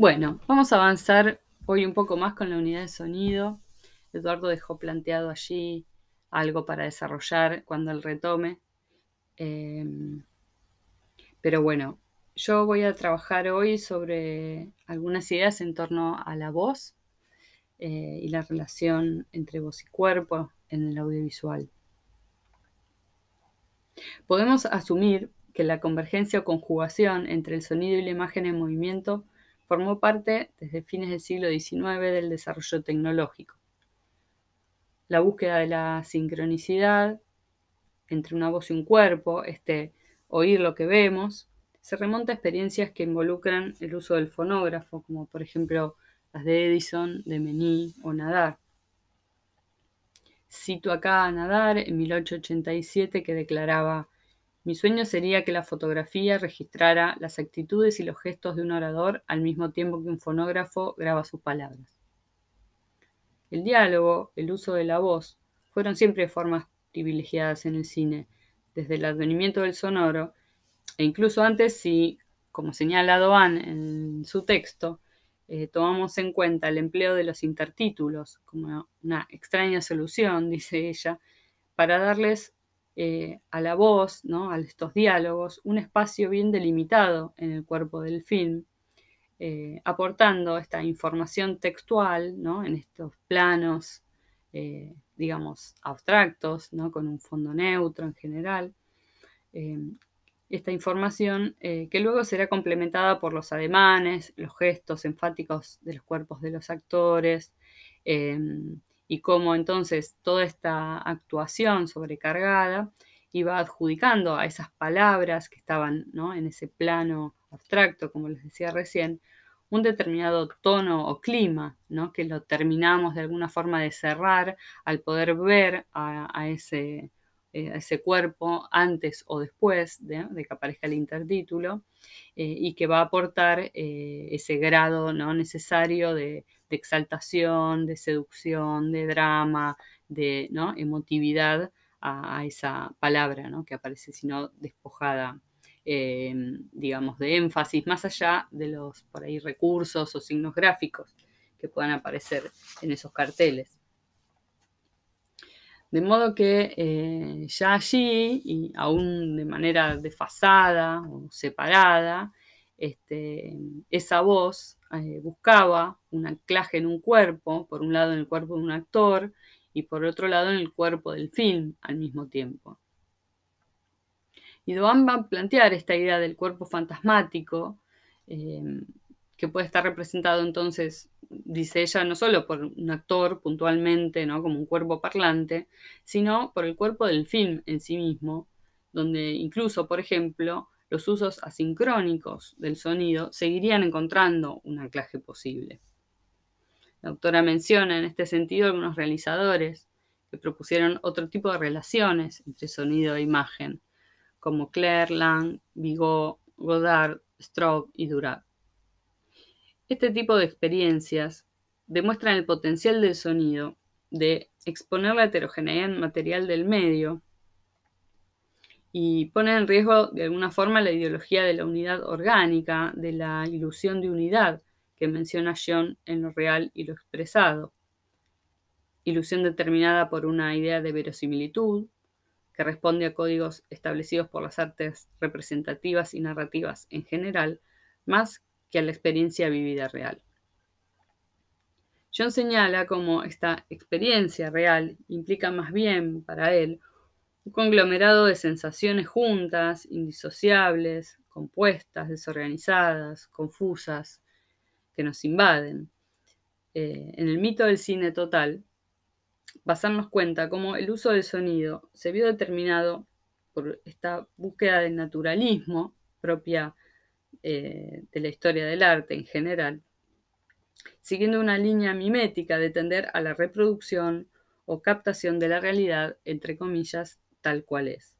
Bueno, vamos a avanzar hoy un poco más con la unidad de sonido. Eduardo dejó planteado allí algo para desarrollar cuando él retome. Em, pero bueno, yo voy a trabajar hoy sobre algunas ideas en torno a la voz eh, y la relación entre voz y cuerpo en el audiovisual. Podemos asumir que la convergencia o conjugación entre el sonido y la imagen en movimiento formó parte desde fines del siglo XIX del desarrollo tecnológico. La búsqueda de la sincronicidad entre una voz y un cuerpo, este oír lo que vemos, se remonta a experiencias que involucran el uso del fonógrafo, como por ejemplo las de Edison, de Mení o Nadar. Cito acá a Nadar en 1887 que declaraba, mi sueño sería que la fotografía registrara las actitudes y los gestos de un orador al mismo tiempo que un fonógrafo graba sus palabras. El diálogo, el uso de la voz, fueron siempre formas privilegiadas en el cine, desde el advenimiento del sonoro, e incluso antes si, como señala Doan en su texto, eh, tomamos en cuenta el empleo de los intertítulos como una extraña solución, dice ella, para darles eh, a la voz, ¿no? a estos diálogos, un espacio bien delimitado en el cuerpo del film, eh, aportando esta información textual ¿no? en estos planos, eh, digamos, abstractos, ¿no? con un fondo neutro en general. esta información que luego será complementada por los ademanes, los gestos enfáticos de los cuerpos de los actores, y cómo entonces toda esta actuación sobrecargada iba adjudicando a esas palabras que estaban en ese plano abstracto, como les decía recién, un determinado tono o clima, ¿no? que lo terminamos de alguna forma de cerrar al poder ver a, ese, eh, ese, cuerpo antes o después de, que aparezca el intertítulo eh, y que va a aportar eh, ese grado ¿no? necesario de, exaltación, de seducción, de drama, de ¿no? emotividad a, esa palabra ¿no? que aparece, sino despojada, digamos, de énfasis, más allá de los por ahí recursos o signos gráficos que puedan aparecer en esos carteles. De modo que eh, ya allí, y aún de manera desfasada o separada, este, esa voz eh, buscaba un anclaje en un cuerpo, por un lado en el cuerpo de un actor y por otro lado en el cuerpo del film al mismo tiempo. Y Doan va a plantear esta idea del cuerpo fantasmático, eh, que puede estar representado entonces, dice ella, no solo por un actor puntualmente, ¿no? como un cuerpo parlante, sino por el cuerpo del film en sí mismo, donde incluso, por ejemplo, los usos asincrónicos del sonido seguirían encontrando un anclaje posible. La autora menciona en este sentido algunos realizadores que propusieron otro tipo de relaciones entre sonido e imagen, como Claire, Lang, Bigot, Godard, Straub y Durac. Este tipo de experiencias demuestran el potencial del sonido de exponer la heterogeneidad material del medio y pone en riesgo de alguna forma la ideología de la unidad orgánica, de la ilusión de unidad que menciona John en lo real y lo expresado. Ilusión determinada por una idea de verosimilitud, que responde a códigos establecidos por las artes representativas y narrativas en general, más que a la experiencia vivida real. John señala cómo esta experiencia real implica más bien para él un conglomerado de sensaciones juntas, indisociables, compuestas, desorganizadas, confusas, que nos invaden. Eh, en el mito del cine total, a darnos cuenta cómo el uso del sonido se vio determinado por esta búsqueda del naturalismo propia eh, de la historia del arte en general, siguiendo una línea mimética de tender a la reproducción o captación de la realidad, entre comillas, tal cual es.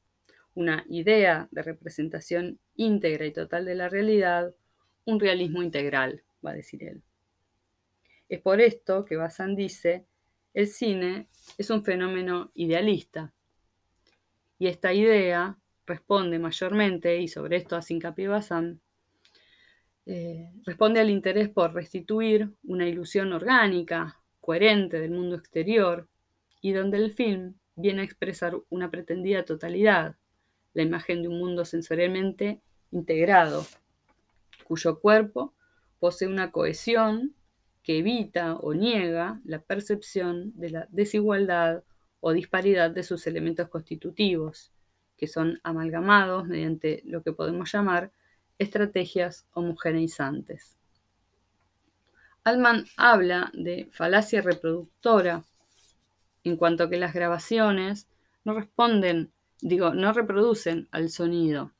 Una idea de representación íntegra y total de la realidad, un realismo integral, va a decir él. Es por esto que Bazán dice, el cine es un fenómeno idealista. Y esta idea responde mayormente, y sobre esto hace hincapié Bazán, Eh, responde al interés por restituir una ilusión orgánica, coherente del mundo exterior, y donde el film viene a expresar una pretendida totalidad, la imagen de un mundo sensorialmente integrado, cuyo cuerpo posee una cohesión que evita o niega la percepción de la desigualdad o disparidad de sus elementos constitutivos, que son amalgamados mediante lo que podemos llamar estrategias homogeneizantes. Alman habla de falacia reproductora en cuanto que las grabaciones no responden, digo, no reproducen al sonido,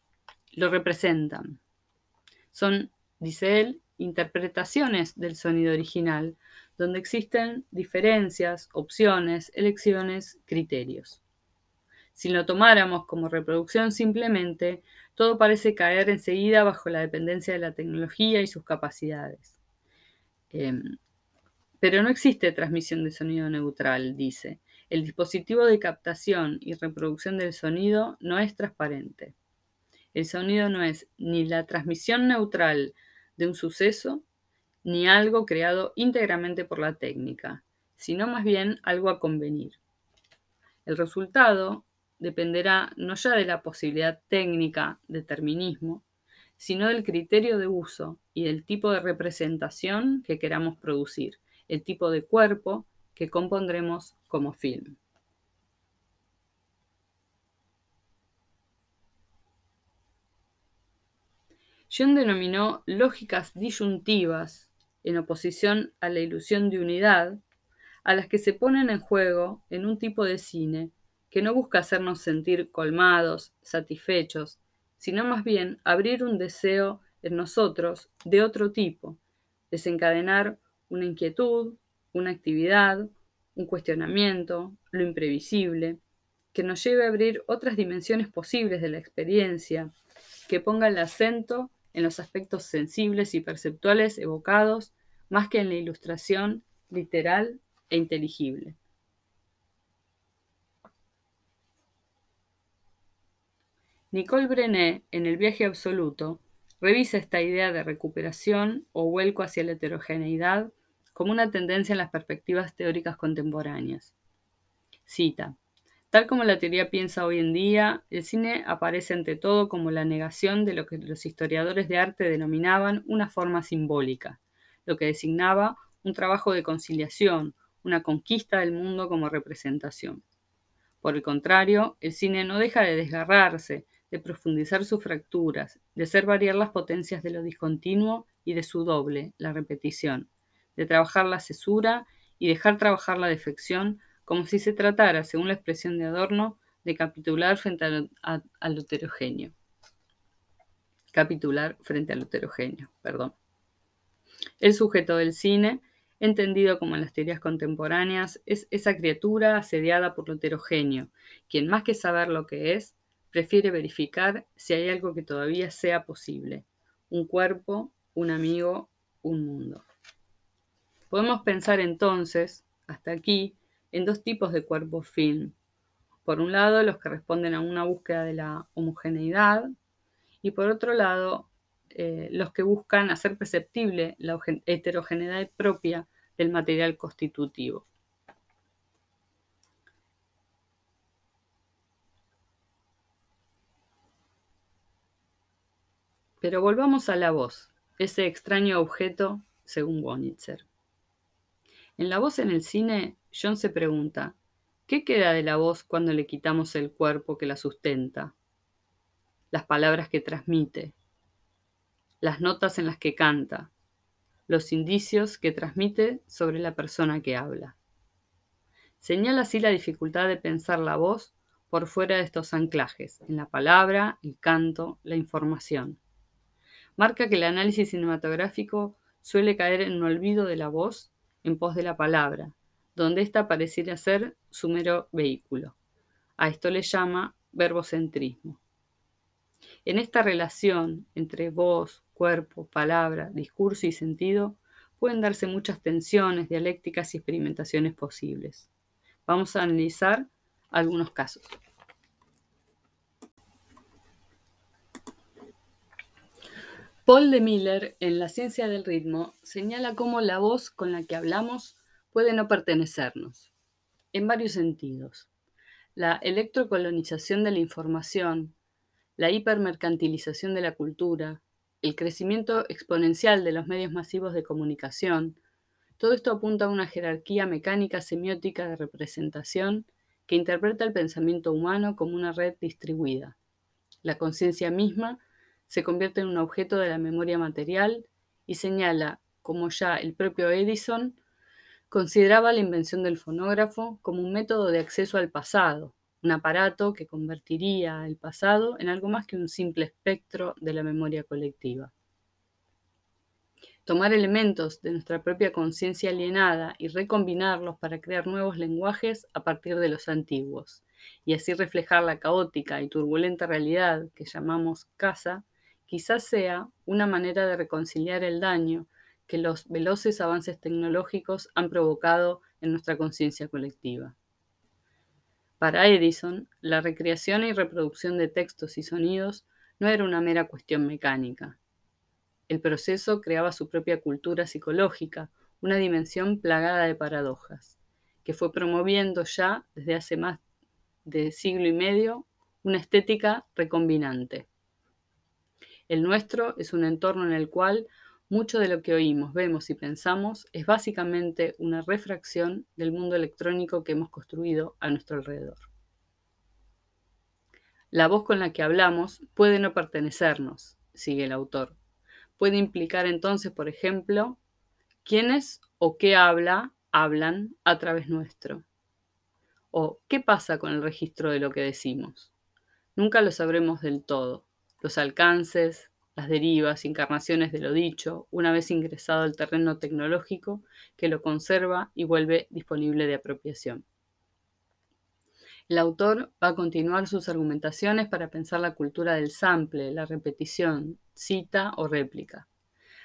lo representan. Son, dice él, interpretaciones del sonido original, donde existen diferencias, opciones, elecciones, criterios. Si lo tomáramos como reproducción simplemente, todo parece caer enseguida bajo la dependencia de la tecnología y sus capacidades. Em, pero no existe transmisión de sonido neutral, dice. El dispositivo de captación y reproducción del sonido no es transparente. El sonido no es ni la transmisión neutral de un suceso, ni algo creado íntegramente por la técnica, sino más bien algo a convenir. El resultado dependerá no ya de la posibilidad técnica, determinismo, sino del criterio de uso y del tipo de representación que queramos producir, el tipo de cuerpo que compondremos como film. John denominó lógicas disyuntivas, en oposición a la ilusión de unidad, a las que se ponen en juego en un tipo de cine que no busca hacernos sentir colmados, satisfechos, sino más bien abrir un deseo en nosotros de otro tipo, desencadenar una inquietud, una actividad, un cuestionamiento, lo imprevisible, que nos lleve a abrir otras dimensiones posibles de la experiencia, que ponga el acento en los aspectos sensibles y perceptuales evocados más que en la ilustración literal e inteligible. Nicole Brené, en El viaje absoluto, revisa esta idea de recuperación o vuelco hacia la heterogeneidad como una tendencia en las perspectivas teóricas contemporáneas. Cita. Tal como la teoría piensa hoy en día, el cine aparece ante todo como la negación de lo que los historiadores de arte denominaban una forma simbólica, lo que designaba un trabajo de conciliación, una conquista del mundo como representación. Por el contrario, el cine no deja de desgarrarse, de profundizar sus fracturas, de hacer variar las potencias de lo discontinuo y de su doble, la repetición, de trabajar la cesura y dejar trabajar la defección como si se tratara, según la expresión de Adorno, de capitular frente al, heterogéneo. Capitular frente al heterogéneo, perdón. El sujeto del cine, entendido como en las teorías contemporáneas, es esa criatura asediada por lo heterogéneo, quien más que saber lo que es, prefiere verificar si hay algo que todavía sea posible, un cuerpo, un amigo, un mundo. Podemos pensar entonces, hasta aquí, en dos tipos de cuerpos film. Por un lado, los que responden a una búsqueda de la homogeneidad y por otro lado, eh, los que buscan hacer perceptible la heterogeneidad propia del material constitutivo. Pero volvamos a la voz, ese extraño objeto según Wonitzer. En la voz en el cine John se pregunta, ¿qué queda de la voz cuando le quitamos el cuerpo que la sustenta? Las palabras que transmite, las notas en las que canta, los indicios que transmite sobre la persona que habla. Señala así la dificultad de pensar la voz por fuera de estos anclajes, en la palabra, el canto, la información. Marca que el análisis cinematográfico suele caer en un olvido de la voz en pos de la palabra, donde ésta pareciera ser su mero vehículo. A esto le llama verbocentrismo. En esta relación entre voz, cuerpo, palabra, discurso y sentido pueden darse muchas tensiones, dialécticas y experimentaciones posibles. Vamos a analizar algunos casos. Paul de Miller, en La ciencia del ritmo, señala cómo la voz con la que hablamos puede no pertenecernos, en varios sentidos. La electrocolonización de la información, la hipermercantilización de la cultura, el crecimiento exponencial de los medios masivos de comunicación, todo esto apunta a una jerarquía mecánica semiótica de representación que interpreta el pensamiento humano como una red distribuida. La conciencia misma se convierte en un objeto de la memoria material y señala, como ya el propio Edison, consideraba la invención del fonógrafo como un método de acceso al pasado, un aparato que convertiría el pasado en algo más que un simple espectro de la memoria colectiva. Tomar elementos de nuestra propia conciencia alienada y recombinarlos para crear nuevos lenguajes a partir de los antiguos, y así reflejar la caótica y turbulenta realidad que llamamos casa, quizás sea una manera de reconciliar el daño que los veloces avances tecnológicos han provocado en nuestra conciencia colectiva. Para Edison, la recreación y reproducción de textos y sonidos no era una mera cuestión mecánica, el proceso creaba su propia cultura psicológica, una dimensión plagada de paradojas, que fue promoviendo ya desde hace más de siglo y medio una estética recombinante. El nuestro es un entorno en el cual mucho de lo que oímos, vemos y pensamos es básicamente una refracción del mundo electrónico que hemos construido a nuestro alrededor. La voz con la que hablamos puede no pertenecernos, sigue el autor, puede implicar entonces, por ejemplo, quiénes o qué habla hablan a través nuestro. O qué pasa con el registro de lo que decimos. Nunca lo sabremos del todo. Los alcances, las derivas, encarnaciones de lo dicho, una vez ingresado al terreno tecnológico que lo conserva y vuelve disponible de apropiación. El autor va a continuar sus argumentaciones para pensar la cultura del sample, la repetición, cita o réplica.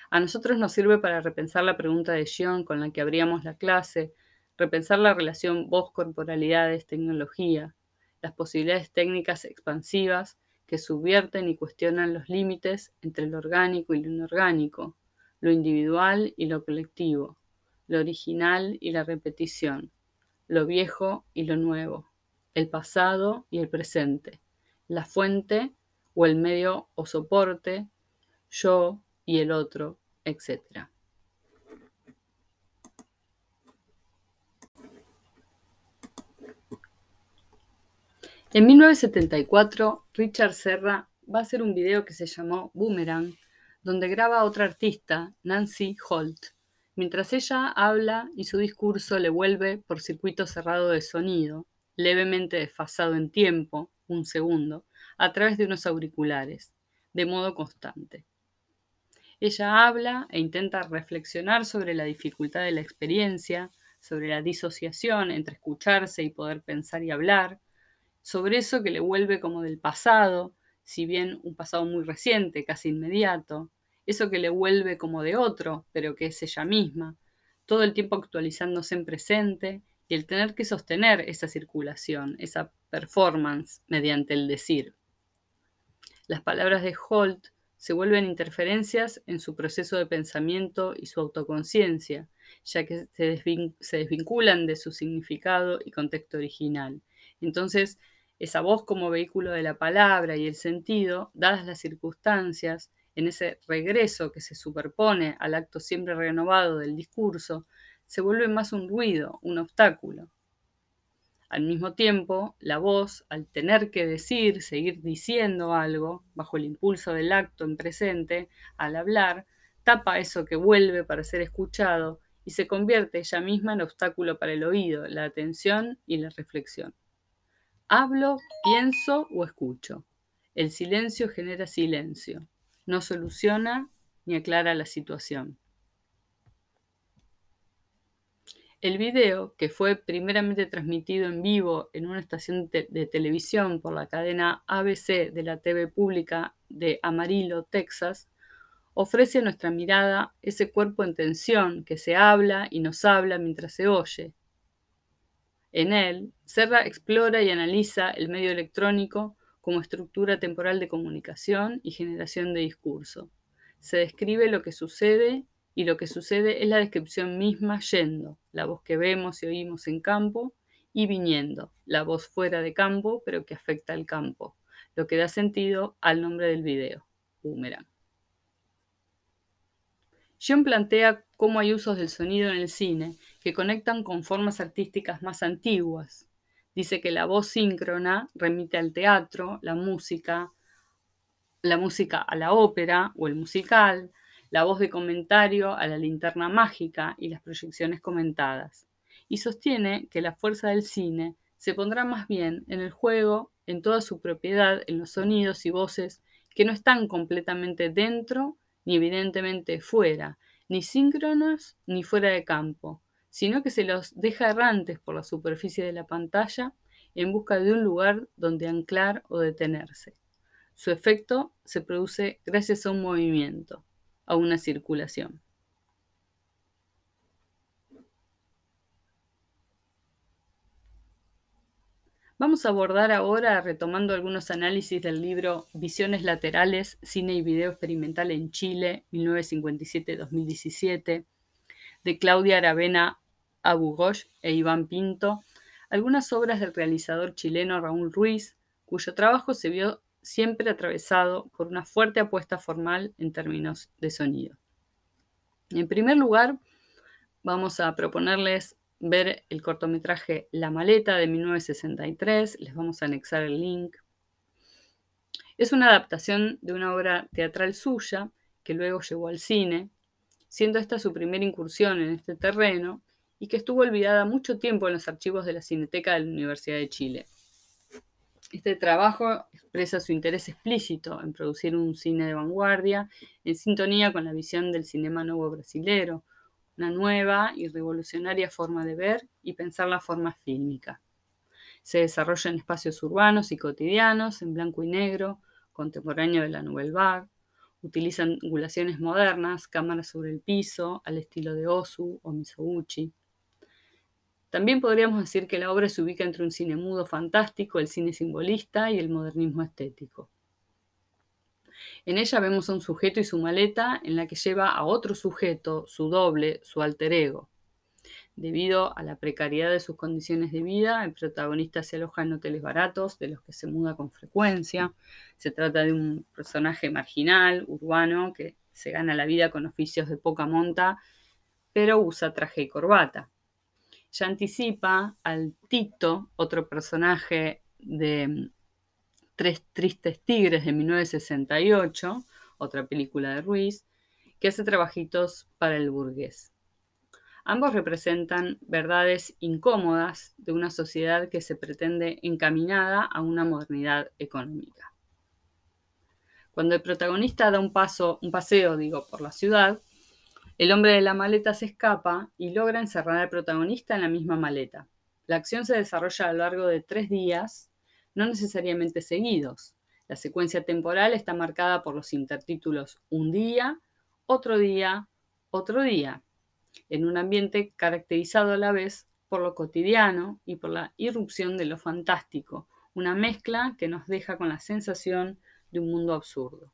A nosotros nos sirve para repensar la pregunta de Gion con la que abríamos la clase, repensar la relación voz-corporalidades-tecnología, las posibilidades técnicas expansivas que subvierten y cuestionan los límites entre lo orgánico y lo inorgánico, lo individual y lo colectivo, lo original y la repetición, lo viejo y lo nuevo, el pasado y el presente, la fuente o el medio o soporte, yo y el otro, etc. En 1974, Richard Serra va a hacer un video que se llamó Boomerang, donde graba a otra artista, Nancy Holt, mientras ella habla y su discurso le vuelve por circuito cerrado de sonido, levemente desfasado en tiempo, un segundo, a través de unos auriculares, de modo constante. Ella habla e intenta reflexionar sobre la dificultad de la experiencia, sobre la disociación entre escucharse y poder pensar y hablar, sobre eso que le vuelve como del pasado, si bien un pasado muy reciente, casi inmediato, eso que le vuelve como de otro, pero que es ella misma, todo el tiempo actualizándose en presente y el tener que sostener esa circulación, esa performance mediante el decir. Las palabras de Holt se vuelven interferencias en su proceso de pensamiento y su autoconciencia, ya que se, desvinculan de su significado y contexto original. Entonces, esa voz como vehículo de la palabra y el sentido, dadas las circunstancias, en ese regreso que se superpone al acto siempre renovado del discurso, se vuelve más un ruido, un obstáculo. Al mismo tiempo, la voz, al tener que decir, seguir diciendo algo, bajo el impulso del acto en presente, al hablar, tapa eso que vuelve para ser escuchado y se convierte ella misma en obstáculo para el oído, la atención y la reflexión. Hablo, pienso o escucho. El silencio genera silencio. No soluciona ni aclara la situación. El video, que fue primeramente transmitido en vivo en una estación de televisión por la cadena ABC de la TV pública de Amarillo, Texas, ofrece a nuestra mirada ese cuerpo en tensión que se habla y nos habla mientras se oye. En él, Serra explora y analiza el medio electrónico como estructura temporal de comunicación y generación de discurso. se describe lo que sucede y lo que sucede es la descripción misma yendo, la voz que vemos y oímos en campo, y viniendo, la voz fuera de campo pero que afecta al campo, lo que da sentido al nombre del video, boomerang. John plantea cómo hay usos del sonido en el cine que conectan con formas artísticas más antiguas. Dice que la voz síncrona remite al teatro, la música, la música a la ópera o el musical, la voz de comentario a la linterna mágica y las proyecciones comentadas. Y sostiene que la fuerza del cine se pondrá más bien en el juego, en toda su propiedad, en los sonidos y voces que no están completamente dentro ni evidentemente fuera, ni síncronos ni fuera de campo, sino que se los deja errantes por la superficie de la pantalla en busca de un lugar donde anclar o detenerse. Su efecto se produce gracias a un movimiento, a una circulación. Vamos a abordar ahora, retomando algunos análisis del libro Visiones Laterales, Cine y Video Experimental en Chile, 1957-2017, de Claudia Aravena Abugosh e Iván Pinto, algunas obras del realizador chileno Raúl Ruiz, cuyo trabajo se vio siempre atravesado por una fuerte apuesta formal en términos de sonido. En primer lugar, vamos a proponerles ver el cortometraje La maleta de 1963, les vamos a anexar el link. Es una adaptación de una obra teatral suya que luego llegó al cine, siendo esta su primera incursión en este terreno y que estuvo olvidada mucho tiempo en los archivos de la Cineteca de la Universidad de Chile. Este trabajo expresa su interés explícito en producir un cine de vanguardia en sintonía con la visión del cinema nuevo brasilero, una nueva y revolucionaria forma de ver y pensar la forma fílmica. Se desarrolla en espacios urbanos y cotidianos, en blanco y negro, contemporáneo de la Nouvelle Vague. Utiliza angulaciones modernas, cámaras sobre el piso, al estilo de Osu o Misoguchi. También podríamos decir que la obra se ubica entre un cine mudo fantástico, el cine simbolista y el modernismo estético. En ella vemos a un sujeto y su maleta en la que lleva a otro sujeto, su doble, su alter ego. Debido a la precariedad de sus condiciones de vida, el protagonista se aloja en hoteles baratos, de los que se muda con frecuencia. Se trata de un personaje marginal, urbano, que se gana la vida con oficios de poca monta, pero usa traje y corbata. Ya anticipa al Tito, otro personaje de Tres Tristes Tigres de 1968, otra película de Ruiz, que hace trabajitos para el burgués. Ambos representan verdades incómodas de una sociedad que se pretende encaminada a una modernidad económica. Cuando el protagonista da un paso, un paseo, digo, por la ciudad, el hombre de la maleta se escapa y logra encerrar al protagonista en la misma maleta. La acción se desarrolla a lo largo de tres días no necesariamente seguidos. La secuencia temporal está marcada por los intertítulos un día, otro día, otro día, en un ambiente caracterizado a la vez por lo cotidiano y por la irrupción de lo fantástico, una mezcla que nos deja con la sensación de un mundo absurdo.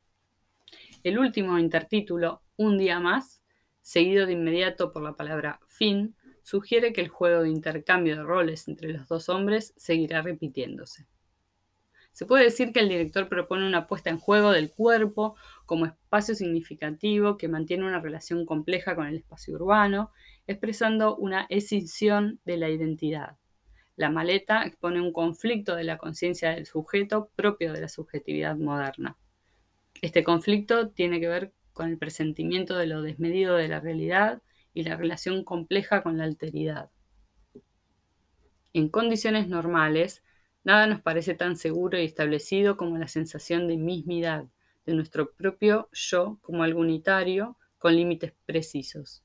El último intertítulo, Un día más, seguido de inmediato por la palabra fin, sugiere que el juego de intercambio de roles entre los dos hombres seguirá repitiéndose. Se puede decir que el director propone una puesta en juego del cuerpo como espacio significativo que mantiene una relación compleja con el espacio urbano, expresando una escisión de la identidad. La maleta expone un conflicto de la conciencia del sujeto propio de la subjetividad moderna. Este conflicto tiene que ver con el presentimiento de lo desmedido de la realidad y la relación compleja con la alteridad. En condiciones normales, Nada nos parece tan seguro y establecido como la sensación de mismidad, de nuestro propio yo como algo unitario, con límites precisos.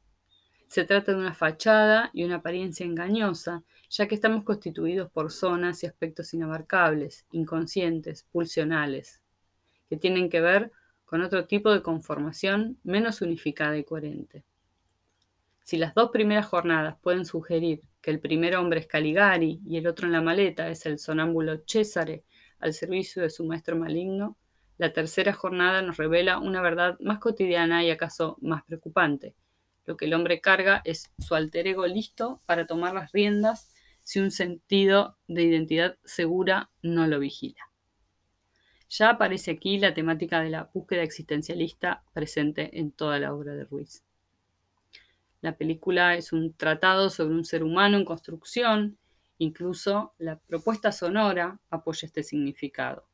Se trata de una fachada y una apariencia engañosa, ya que estamos constituidos por zonas y aspectos inabarcables, inconscientes, pulsionales, que tienen que ver con otro tipo de conformación menos unificada y coherente. Si las dos primeras jornadas pueden sugerir que el primer hombre es Caligari y el otro en la maleta es el sonámbulo Césare al servicio de su maestro maligno, La tercera jornada nos revela una verdad más cotidiana y acaso más preocupante. Lo que el hombre carga es su alter ego listo para tomar las riendas si un sentido de identidad segura no lo vigila. Ya aparece aquí la temática de la búsqueda existencialista presente en toda la obra de Ruiz. La película es un tratado sobre un ser humano en construcción, incluso la propuesta sonora apoya este significado.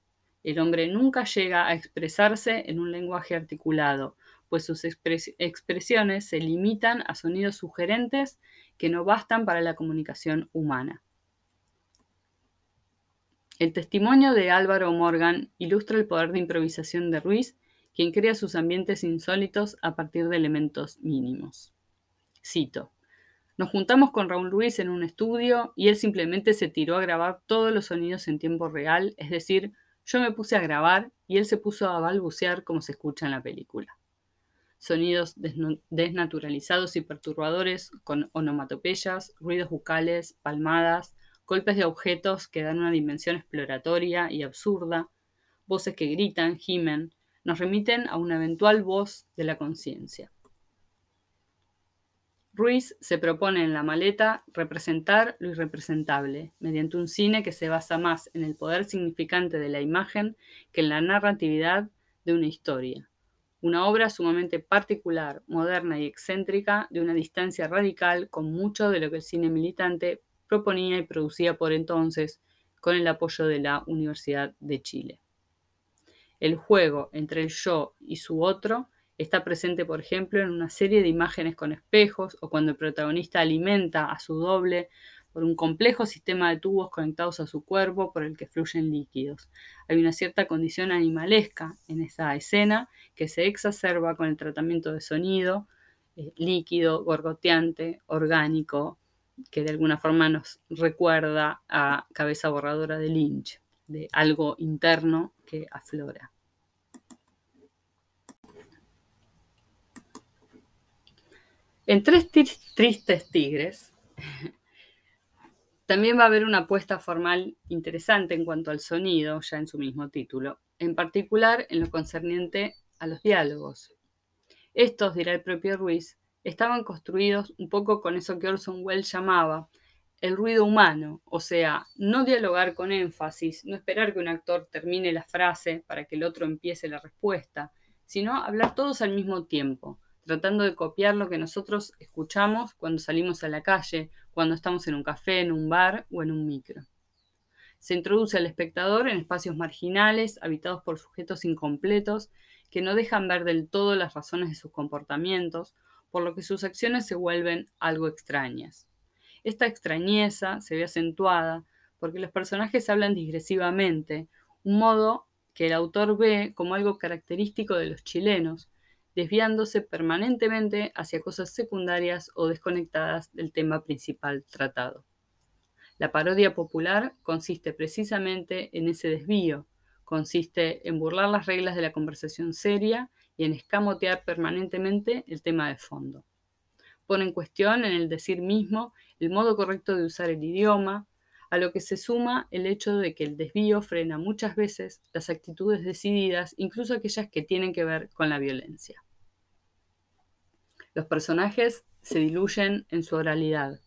El hombre nunca llega a expresarse en un lenguaje articulado, pues sus expresiones se limitan a sonidos sugerentes que no bastan para la comunicación humana. El testimonio de Álvaro Morgan ilustra el poder de improvisación de Ruiz, quien crea sus ambientes insólitos a partir de elementos mínimos. Cito. Nos juntamos con Raúl Ruiz en un estudio y él simplemente se tiró a grabar todos los sonidos en tiempo real, es decir, yo me puse a grabar y él se puso a balbucear como se escucha en la película. Sonidos desnaturalizados y perturbadores con onomatopeyas, ruidos bucales, palmadas, golpes de objetos que dan una dimensión exploratoria y absurda, voces que gritan, gimen, nos remiten a una eventual voz de la conciencia. Ruiz se propone en la maleta representar lo irrepresentable, mediante un cine que se basa más en el poder significante de la imagen que en la narratividad de una historia. Una obra sumamente particular, moderna y excéntrica, de una distancia radical con mucho de lo que el cine militante proponía y producía por entonces con el apoyo de la Universidad de Chile. El juego entre el yo y su otro Está presente, por ejemplo, en una serie de imágenes con espejos o cuando el protagonista alimenta a su doble por un complejo sistema de tubos conectados a su cuerpo por el que fluyen líquidos. Hay una cierta condición animalesca en esa escena que se exacerba con el tratamiento de sonido eh, líquido, gorgoteante, orgánico, que de alguna forma nos recuerda a Cabeza Borradora de Lynch, de algo interno que aflora. En Tres Tristes Tigres también va a haber una apuesta formal interesante en cuanto al sonido, ya en su mismo título, en particular en lo concerniente a los diálogos. Estos, dirá el propio Ruiz, estaban construidos un poco con eso que Orson Welles llamaba el ruido humano, o sea, no dialogar con énfasis, no esperar que un actor termine la frase para que el otro empiece la respuesta, sino hablar todos al mismo tiempo, tratando de copiar lo que nosotros escuchamos cuando salimos a la calle, cuando estamos en un café, en un bar o en un micro. Se introduce al espectador en espacios marginales, habitados por sujetos incompletos, que no dejan ver del todo las razones de sus comportamientos, por lo que sus acciones se vuelven algo extrañas. Esta extrañeza se ve acentuada porque los personajes hablan digresivamente, un modo que el autor ve como algo característico de los chilenos, desviándose permanentemente hacia cosas secundarias o desconectadas del tema principal tratado. La parodia popular consiste precisamente en ese desvío, consiste en burlar las reglas de la conversación seria y en escamotear permanentemente el tema de fondo. Pone en cuestión en el decir mismo el modo correcto de usar el idioma, a lo que se suma el hecho de que el desvío frena muchas veces las actitudes decididas, incluso aquellas que tienen que ver con la violencia. Los personajes se diluyen en su oralidad.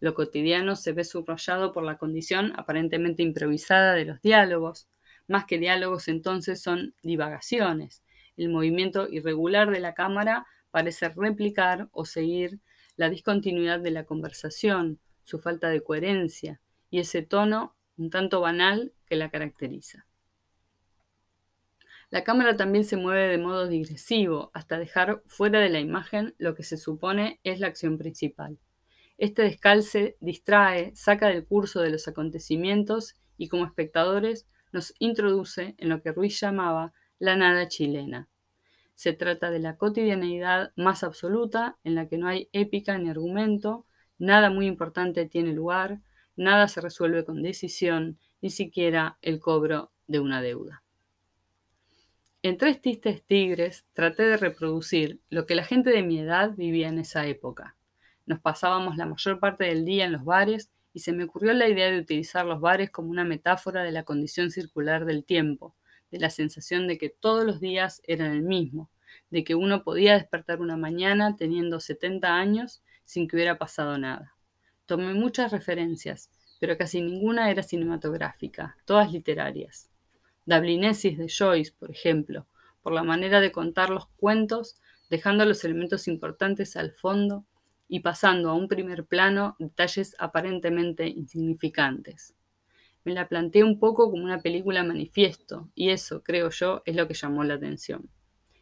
Lo cotidiano se ve subrayado por la condición aparentemente improvisada de los diálogos. Más que diálogos entonces son divagaciones. El movimiento irregular de la cámara parece replicar o seguir la discontinuidad de la conversación, su falta de coherencia, y ese tono un tanto banal que la caracteriza. La cámara también se mueve de modo digresivo, hasta dejar fuera de la imagen lo que se supone es la acción principal. Este descalce distrae, saca del curso de los acontecimientos y como espectadores nos introduce en lo que Ruiz llamaba la nada chilena. Se trata de la cotidianeidad más absoluta, en la que no hay épica ni argumento, nada muy importante tiene lugar, Nada se resuelve con decisión, ni siquiera el cobro de una deuda. En Tres Tistes Tigres traté de reproducir lo que la gente de mi edad vivía en esa época. Nos pasábamos la mayor parte del día en los bares y se me ocurrió la idea de utilizar los bares como una metáfora de la condición circular del tiempo, de la sensación de que todos los días eran el mismo, de que uno podía despertar una mañana teniendo 70 años sin que hubiera pasado nada. Tomé muchas referencias, pero casi ninguna era cinematográfica, todas literarias. Dublinesis de Joyce, por ejemplo, por la manera de contar los cuentos, dejando los elementos importantes al fondo y pasando a un primer plano detalles aparentemente insignificantes. Me la planteé un poco como una película manifiesto, y eso, creo yo, es lo que llamó la atención.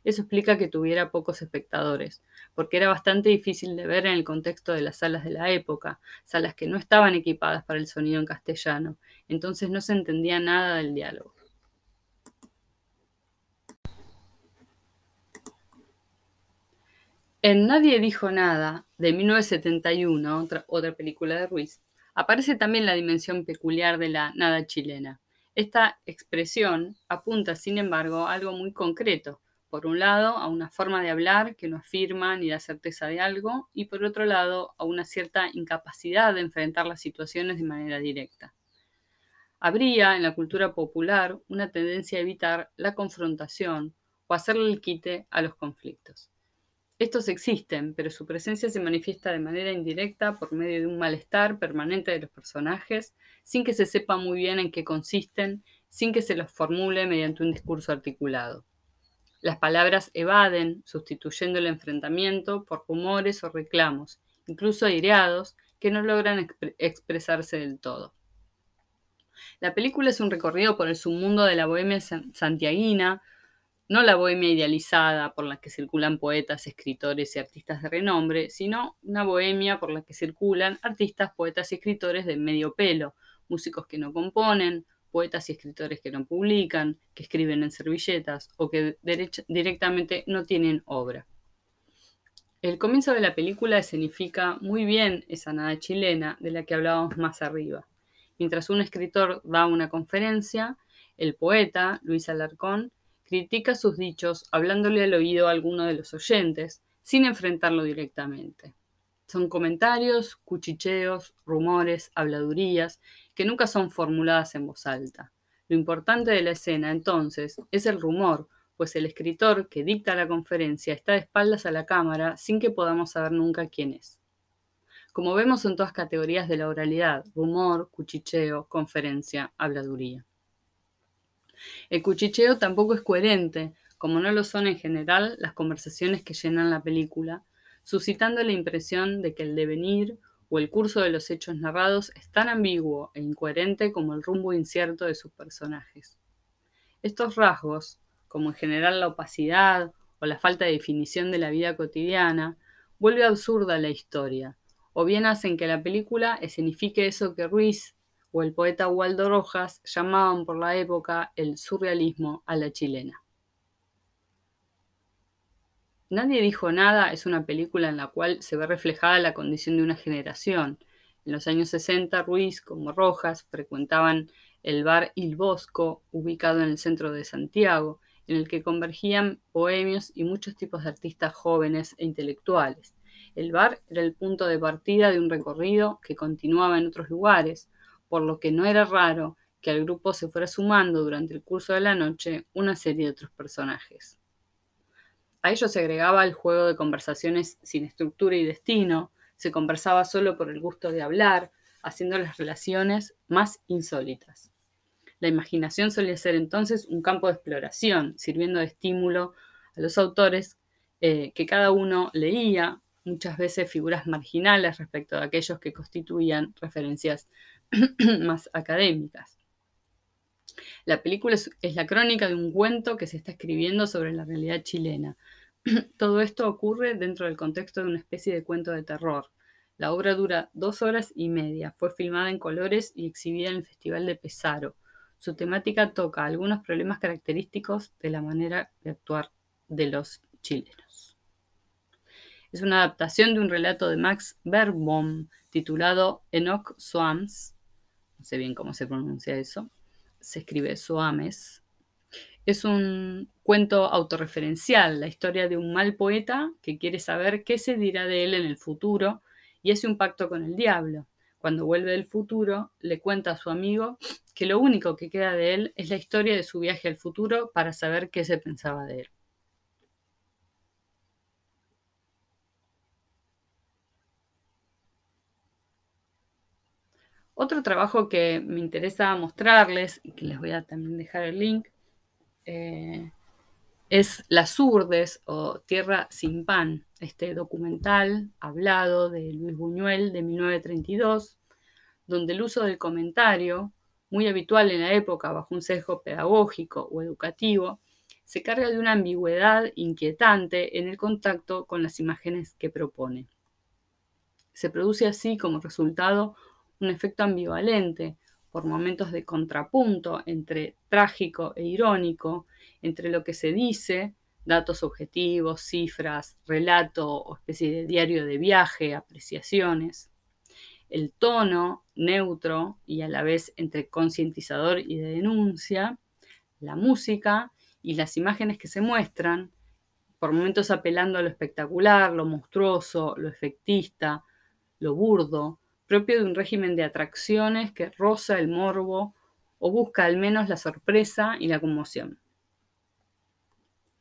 Eso explica que tuviera pocos espectadores, porque era bastante difícil de ver en el contexto de las salas de la época, salas que no estaban equipadas para el sonido en castellano, entonces no se entendía nada del diálogo. En Nadie dijo nada, de 1971, otra, otra película de Ruiz, aparece también la dimensión peculiar de la nada chilena. Esta expresión apunta, sin embargo, a algo muy concreto. Por un lado, a una forma de hablar que no afirma ni da certeza de algo, y por otro lado, a una cierta incapacidad de enfrentar las situaciones de manera directa. Habría en la cultura popular una tendencia a evitar la confrontación o hacerle el quite a los conflictos. Estos existen, pero su presencia se manifiesta de manera indirecta por medio de un malestar permanente de los personajes, sin que se sepa muy bien en qué consisten, sin que se los formule mediante un discurso articulado. Las palabras evaden, sustituyendo el enfrentamiento por rumores o reclamos, incluso aireados, que no logran expresarse del todo. La película es un recorrido por el submundo de la bohemia santiaguina, no la bohemia idealizada por la que circulan poetas, escritores y artistas de renombre, sino una bohemia por la que circulan artistas, poetas y escritores de medio pelo, músicos que no componen, poetas y escritores que no publican, que escriben en servilletas o que directamente no tienen obra. El comienzo de la película escenifica muy bien esa nada chilena de la que hablábamos más arriba. Mientras un escritor da una conferencia, el poeta, Luis Alarcón, critica sus dichos hablándole al oído a alguno de los oyentes, sin enfrentarlo directamente. Son comentarios, cuchicheos, rumores, habladurías, que nunca son formuladas en voz alta. Lo importante de la escena, entonces, es el rumor, pues el escritor que dicta la conferencia está de espaldas a la cámara sin que podamos saber nunca quién es. Como vemos son todas categorías de la oralidad, rumor, cuchicheo, conferencia, habladuría. El cuchicheo tampoco es coherente, como no lo son en general las conversaciones que llenan la película, suscitando la impresión de que el devenir o el curso de los hechos narrados es tan ambiguo e incoherente como el rumbo incierto de sus personajes. Estos rasgos, como en general la opacidad o la falta de definición de la vida cotidiana, vuelve absurda la historia, o bien hacen que la película escenifique eso que Ruiz o el poeta Waldo Rojas llamaban por la época el surrealismo a la chilena. Nadie dijo nada es una película en la cual se ve reflejada la condición de una generación. En los años 60, Ruiz, como Rojas, frecuentaban el bar Il Bosco, ubicado en el centro de Santiago, en el que convergían bohemios y muchos tipos de artistas jóvenes e intelectuales. El bar era el punto de partida de un recorrido que continuaba en otros lugares, por lo que no era raro que al grupo se fuera sumando durante el curso de la noche una serie de otros personajes. A ello se agregaba el juego de conversaciones sin estructura y destino, se conversaba solo por el gusto de hablar, haciendo las relaciones más insólitas. La imaginación solía ser entonces un campo de exploración, sirviendo de estímulo a los autores eh, que cada uno leía, muchas veces figuras marginales respecto de aquellos que constituían referencias más académicas. La película es, la crónica de un cuento que se está escribiendo sobre la realidad chilena. Todo esto ocurre dentro del contexto de una especie de cuento de terror. La obra dura dos horas y media, fue filmada en colores y exhibida en el Festival de Pesaro. Su temática toca algunos problemas característicos de la manera de actuar de los chilenos. Es una adaptación de un relato de Max Beerbohm titulado Enoch Swams, no sé bien cómo se pronuncia eso, se escribe Soames. Es un cuento autorreferencial, la historia de un mal poeta que quiere saber qué se dirá de él en el futuro y hace un pacto con el diablo. Cuando vuelve del futuro, le cuenta a su amigo que lo único que queda de él es la historia de su viaje al futuro para saber qué se pensaba de él. Otro trabajo que me interesa mostrarles, y que les voy a también dejar el link, eh, es Las Urdes o Tierra sin Pan, este documental hablado de Luis Buñuel de 1932, donde el uso del comentario, muy habitual en la época bajo un sesgo pedagógico o educativo, se carga de una ambigüedad inquietante en el contacto con las imágenes que propone. Se produce así como resultado un efecto ambivalente, por momentos de contrapunto entre trágico e irónico, entre lo que se dice, datos objetivos, cifras, relato o especie de diario de viaje, apreciaciones, el tono neutro y a la vez entre concientizador y de denuncia, la música y las imágenes que se muestran, por momentos apelando a lo espectacular, lo monstruoso, lo efectista, lo burdo, propio de un régimen de atracciones que roza el morbo o busca al menos la sorpresa y la conmoción.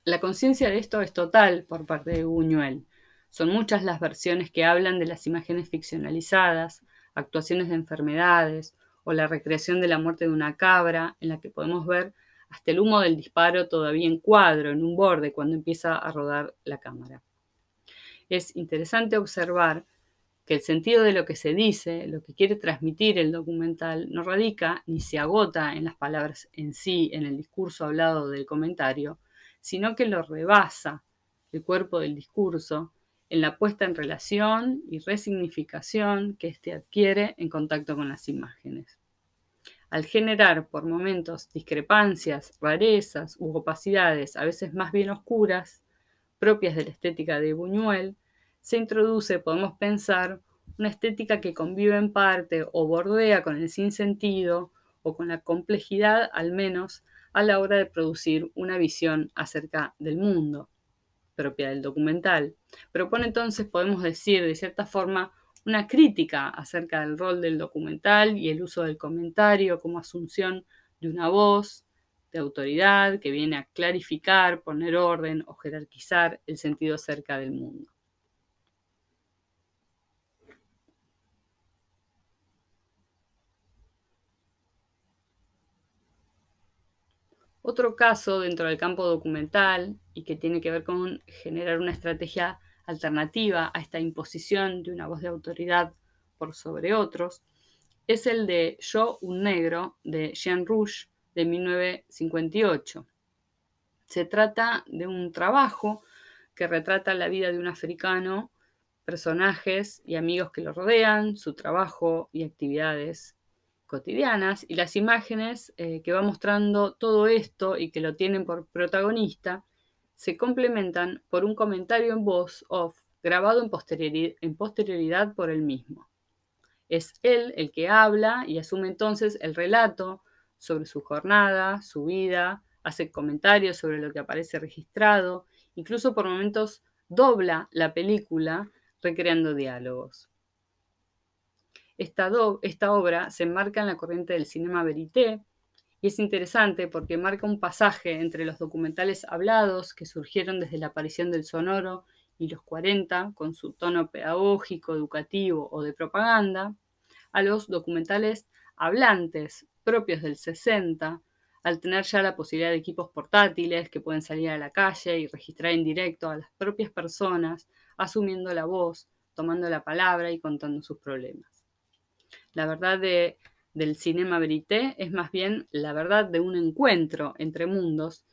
La conciencia de esto es total por parte de Buñuel. Son muchas las versiones que hablan de las imágenes ficcionalizadas, actuaciones de enfermedades o la recreación de la muerte de una cabra, en la que podemos ver hasta el humo del disparo todavía en cuadro, en un borde, cuando empieza a rodar la cámara. Es interesante observar que el sentido de lo que se dice, lo que quiere transmitir el documental, no radica ni se agota en las palabras en sí, en el discurso hablado del comentario, sino que lo rebasa el cuerpo del discurso en la puesta en relación y resignificación que éste adquiere en contacto con las imágenes. Al generar por momentos discrepancias, rarezas u opacidades, a veces más bien oscuras, propias de la estética de Buñuel, se introduce, podemos pensar, una estética que convive en parte o bordea con el sinsentido o con la complejidad al menos a la hora de producir una visión acerca del mundo, propia del documental. Propone entonces, podemos decir, de cierta forma, una crítica acerca del rol del documental y el uso del comentario como asunción de una voz de autoridad que viene a clarificar, poner orden o jerarquizar el sentido acerca del mundo. Otro caso dentro del campo documental y que tiene que ver con generar una estrategia alternativa a esta imposición de una voz de autoridad por sobre otros es el de Yo, un negro de Jean Rouge de 1958. Se trata de un trabajo que retrata la vida de un africano, personajes y amigos que lo rodean, su trabajo y actividades cotidianas y las imágenes eh, que va mostrando todo esto y que lo tienen por protagonista se complementan por un comentario en voz off grabado en, en posterioridad por él mismo. Es él el que habla y asume entonces el relato sobre su jornada, su vida, hace comentarios sobre lo que aparece registrado, incluso por momentos dobla la película recreando diálogos. Esta, obra se enmarca en la corriente del cinema verité y es interesante porque marca un pasaje entre los documentales hablados que surgieron desde la aparición del sonoro y los 40 con su tono pedagógico, educativo o de propaganda, a los documentales hablantes propios del 60, al tener ya la posibilidad de equipos portátiles que pueden salir a la calle y registrar en directo a las propias personas, asumiendo la voz, tomando la palabra y contando sus problemas. La verdad del cinema verité es más bien la verdad de un encuentro entre mundos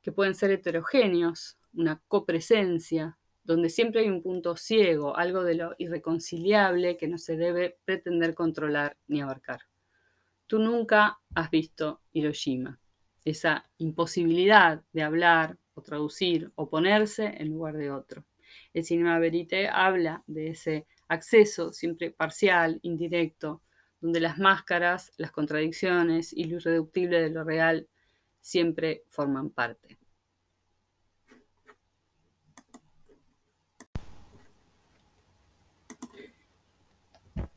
que pueden ser heterogéneos, una copresencia, donde siempre hay un punto ciego, algo de lo irreconciliable que no se debe pretender controlar ni abarcar. Tú nunca has visto Hiroshima, esa imposibilidad de hablar o traducir o ponerse en lugar de otro. El cinema verité habla de ese acceso siempre parcial, indirecto, donde las máscaras, las contradicciones y lo irreductible de lo real siempre forman parte.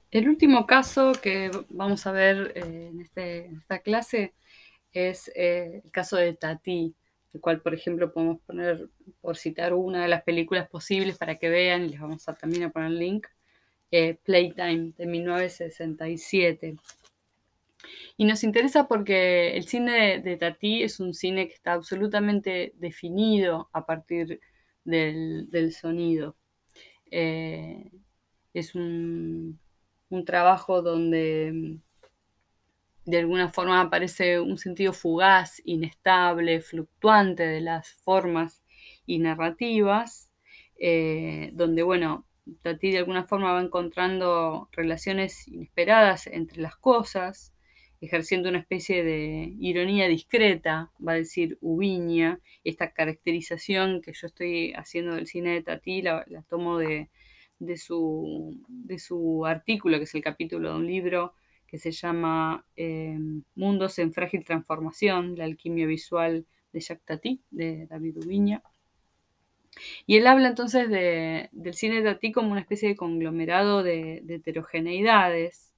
El último caso que vamos a ver eh, este, en, esta clase es eh, el caso de Tati, el cual, por ejemplo, podemos poner, por citar una de las películas posibles para que vean, y les vamos a también a poner el link, eh, Playtime de 1967. Y nos interesa porque el cine de, Tati es un cine que está absolutamente definido a partir del, sonido. es un, un trabajo donde de alguna forma aparece un sentido fugaz, inestable, fluctuante de las formas y narrativas, eh, donde, bueno, Tati de alguna forma va encontrando relaciones inesperadas entre las cosas, ejerciendo una especie de ironía discreta, va a decir Ubiña, esta caracterización que yo estoy haciendo del cine de Tati, la tomo de, de su, de su artículo, que es el capítulo de un libro que se llama eh, Mundos en frágil transformación, la alquimia visual de Jacques Tati, de David Ubiña. Y él habla entonces del cine de Tati como una especie de conglomerado de, heterogeneidades,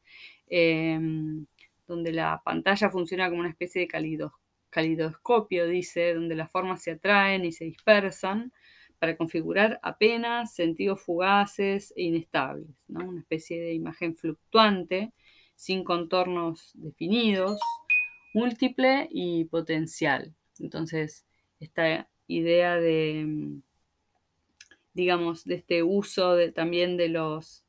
em, donde la pantalla funciona como una especie de calidoscopio, dice, donde las formas se atraen y se dispersan, para configurar apenas sentidos fugaces e inestables, una especie de imagen fluctuante, sin contornos definidos, múltiple y potencial. Entonces, esta idea de, digamos, de este uso también de los,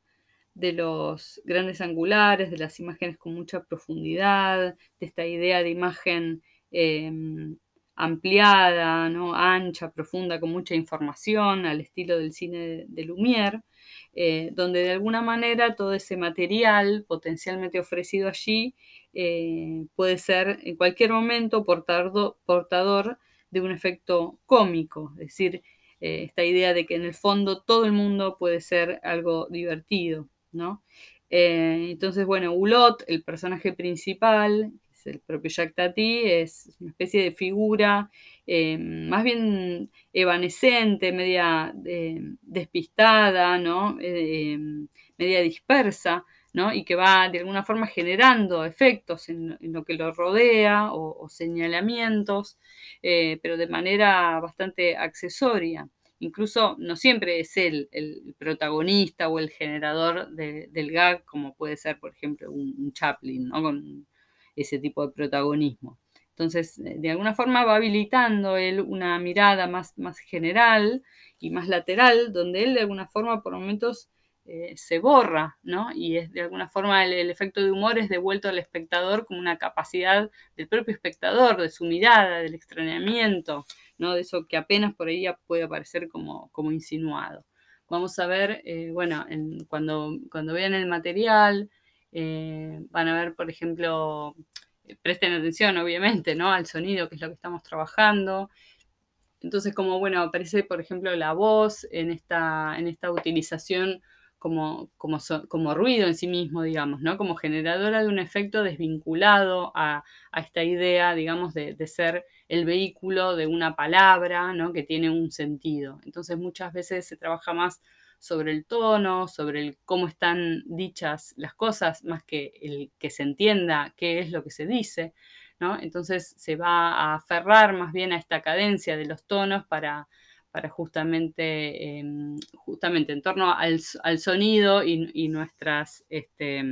de los grandes angulares, de las imágenes con mucha profundidad, de esta idea de imagen em, ampliada, ¿no? ancha, profunda, con mucha información, al estilo del cine de, Lumière, eh, donde de alguna manera todo ese material potencialmente ofrecido allí eh, puede ser en cualquier momento portador de un efecto cómico, es decir, eh, esta idea de que en el fondo todo el mundo puede ser algo divertido, ¿no? entonces, bueno, Hulot, el personaje principal, el propio Jacques Tati, es una especie de figura eh, más bien evanescente, media eh, despistada, ¿no? Eh, media dispersa, ¿no? y que va de alguna forma generando efectos en, lo que lo rodea o, señalamientos, pero de manera bastante accesoria. Incluso no siempre es él el protagonista o el generador del gag, como puede ser, por ejemplo, un, Chaplin, ¿no? con ese tipo de protagonismo. Entonces, eh, de alguna forma va habilitando él una mirada más, más general y más lateral, donde él de alguna forma por momentos eh, se borra, ¿no? Y es de alguna forma el, efecto de humor es devuelto al espectador como una capacidad del propio espectador, de su mirada, del extrañamiento, ¿no? De eso que apenas por ahí puede aparecer como, como insinuado. Vamos a ver, eh, bueno, cuando, cuando vean el material, eh, van a ver, por ejemplo, presten atención, obviamente, ¿no? Al sonido, que es lo que estamos trabajando. Entonces, como, bueno, aparece, por ejemplo, la voz en esta, en esta utilización como, como, como, ruido en sí mismo, digamos, ¿no? Como generadora de un efecto desvinculado a, esta idea, digamos, de, de, ser el vehículo de una palabra, ¿no? Que tiene un sentido. Entonces, muchas veces se trabaja más sobre el tono, sobre el cómo están dichas las cosas, más que el que se entienda qué es lo que se dice, ¿no? Entonces se va a aferrar más bien a esta cadencia de los tonos para, para justamente, em, justamente en torno al, sonido y, este,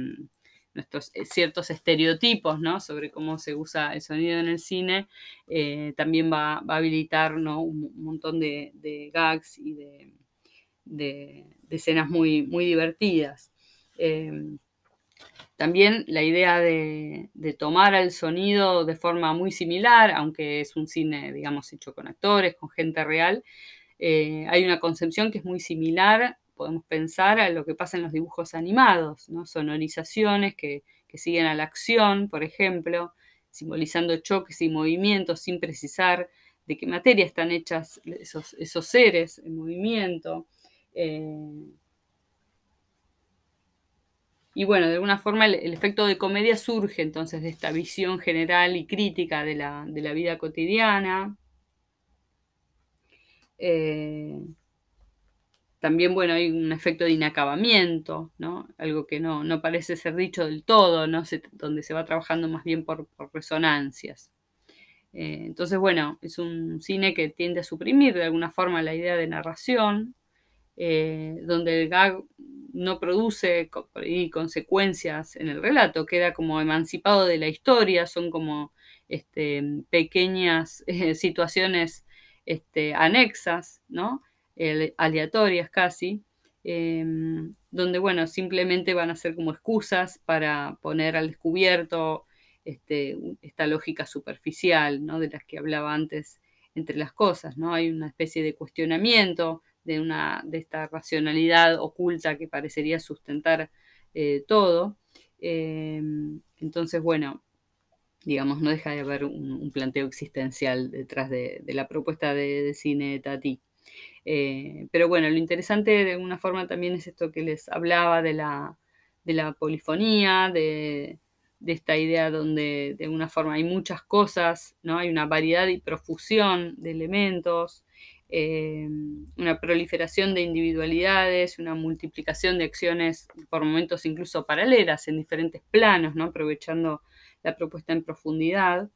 nuestros eh, ciertos estereotipos sobre cómo se usa el sonido en el cine, eh, también va, a habilitar un, montón de gags y de, de, escenas muy, divertidas. Em, también la idea de, tomar al sonido de forma muy similar, aunque es un cine, digamos, hecho con actores, con gente real, eh, hay una concepción que es muy similar, podemos pensar a lo que pasa en los dibujos animados, ¿no? sonorizaciones que, siguen a la acción, por ejemplo, simbolizando choques y movimientos sin precisar de qué materia están hechas esos, esos seres en movimiento. Eh, y bueno, de alguna forma el, efecto de comedia surge entonces de esta visión general y crítica de la, vida cotidiana. Eh, también, bueno, hay un efecto de inacabamiento, ¿no? Algo que no, no parece ser dicho del todo, ¿no? donde se va trabajando más bien por, resonancias. Eh, entonces, bueno, es un cine que tiende a suprimir de alguna forma la idea de narración, eh, donde el gag no produce consecuencias en el relato, queda como emancipado de la historia, son como este, pequeñas situaciones este, anexas, ¿no? aleatorias casi, em, donde, bueno, simplemente van a ser como excusas para poner al descubierto este, esta lógica superficial, ¿no? De las que hablaba antes entre las cosas, ¿no? Hay una especie de cuestionamiento de, una, de esta racionalidad oculta que parecería sustentar eh, todo. Em, entonces, bueno, digamos, no deja de haber un, planteo existencial detrás de, la propuesta de, cine de Tati. Eh, pero bueno, lo interesante de alguna forma también es esto que les hablaba de la, polifonía, de, esta idea donde de alguna forma hay muchas cosas, ¿no? Hay una variedad y profusión de elementos, eh, una proliferación de individualidades, una multiplicación de acciones por momentos incluso paralelas en diferentes planos, ¿no? Aprovechando la propuesta en profundidad.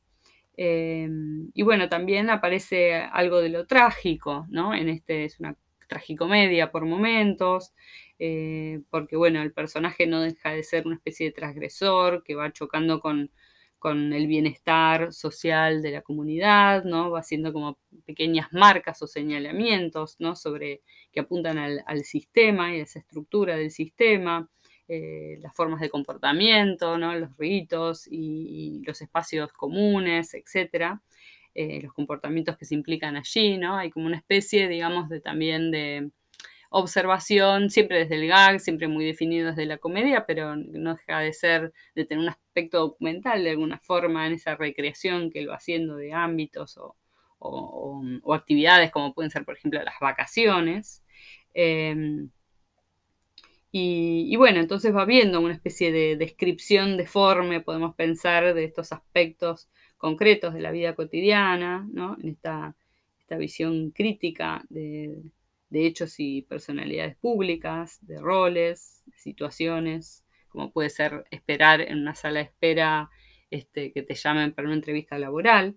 Eh, y bueno, también aparece algo de lo trágico, ¿no? En este es una tragicomedia por momentos, eh, porque bueno, el personaje no deja de ser una especie de transgresor que va chocando con, el bienestar social de la comunidad, ¿no? Va haciendo como pequeñas marcas o señalamientos, ¿no? Sobre que apuntan al sistema y a esa estructura del sistema. Eh, las formas de comportamiento, los ritos y, los espacios comunes, etc. Eh, los comportamientos que se implican allí, ¿no? Hay como una especie, digamos, también de observación, siempre desde el gag, siempre muy definido desde la comedia, pero no deja de ser, de tener un aspecto documental de alguna forma en esa recreación que lo va haciendo de ámbitos o, actividades como pueden ser, por ejemplo, las vacaciones. Em, y, bueno, entonces va viendo una especie de descripción deforme, podemos pensar, de estos aspectos concretos de la vida cotidiana, ¿no? En esta, visión crítica de, hechos y personalidades públicas, de roles, de situaciones, como puede ser esperar en una sala de espera este, que te llamen para una entrevista laboral.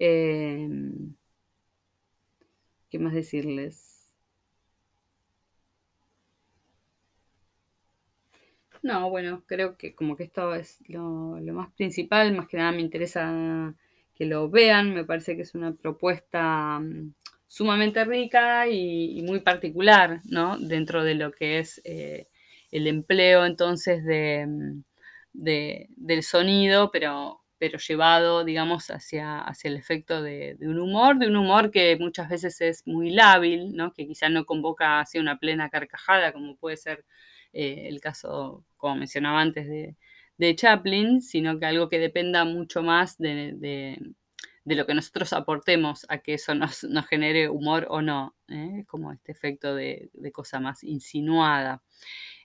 Em, ¿Qué más decirles? No, bueno, creo que como que esto es lo, más principal, más que nada me interesa que lo vean, me parece que es una propuesta mm, sumamente rica y, muy particular, ¿no? Dentro de lo que es eh, el empleo entonces mm, de, del sonido, pero, pero llevado, digamos, hacia, hacia el efecto de, un humor, de un humor que muchas veces es muy lábil, ¿no? Que quizá no convoca hacia una plena carcajada, como puede ser eh, el caso, como mencionaba antes, de, Chaplin, sino que algo que dependa mucho más de, lo que nosotros aportemos a que eso nos, genere humor o no, ¿eh? como este efecto de, cosa más insinuada.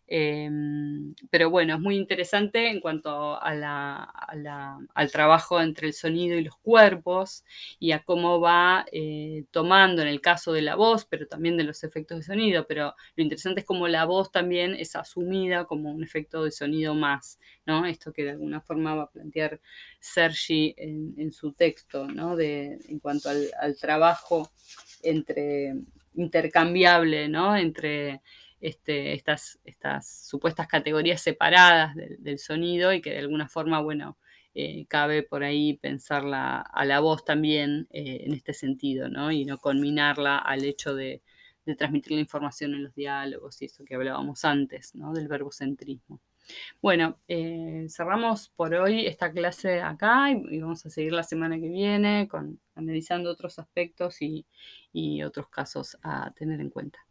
Em, pero bueno, es muy interesante en cuanto al trabajo entre el sonido y los cuerpos y a cómo va eh, tomando en el caso de la voz, pero también de los efectos de sonido. Pero lo interesante es cómo la voz también es asumida como un efecto de sonido más, ¿no? Esto que de alguna forma va a plantear Sergi en, su texto, ¿no? De, en cuanto al, al trabajo entre intercambiable, ¿no? Entre este, estas, estas supuestas categorías separadas del sonido y que de alguna forma, bueno, eh, cabe por ahí pensarla a la voz también eh, en este sentido, ¿no? Y no conminarla al hecho de, transmitir la información en los diálogos y eso que hablábamos antes, ¿no? Del verbocentrismo. Bueno, eh, cerramos por hoy esta clase acá y, vamos a seguir la semana que viene con, analizando otros aspectos y otros casos a tener en cuenta.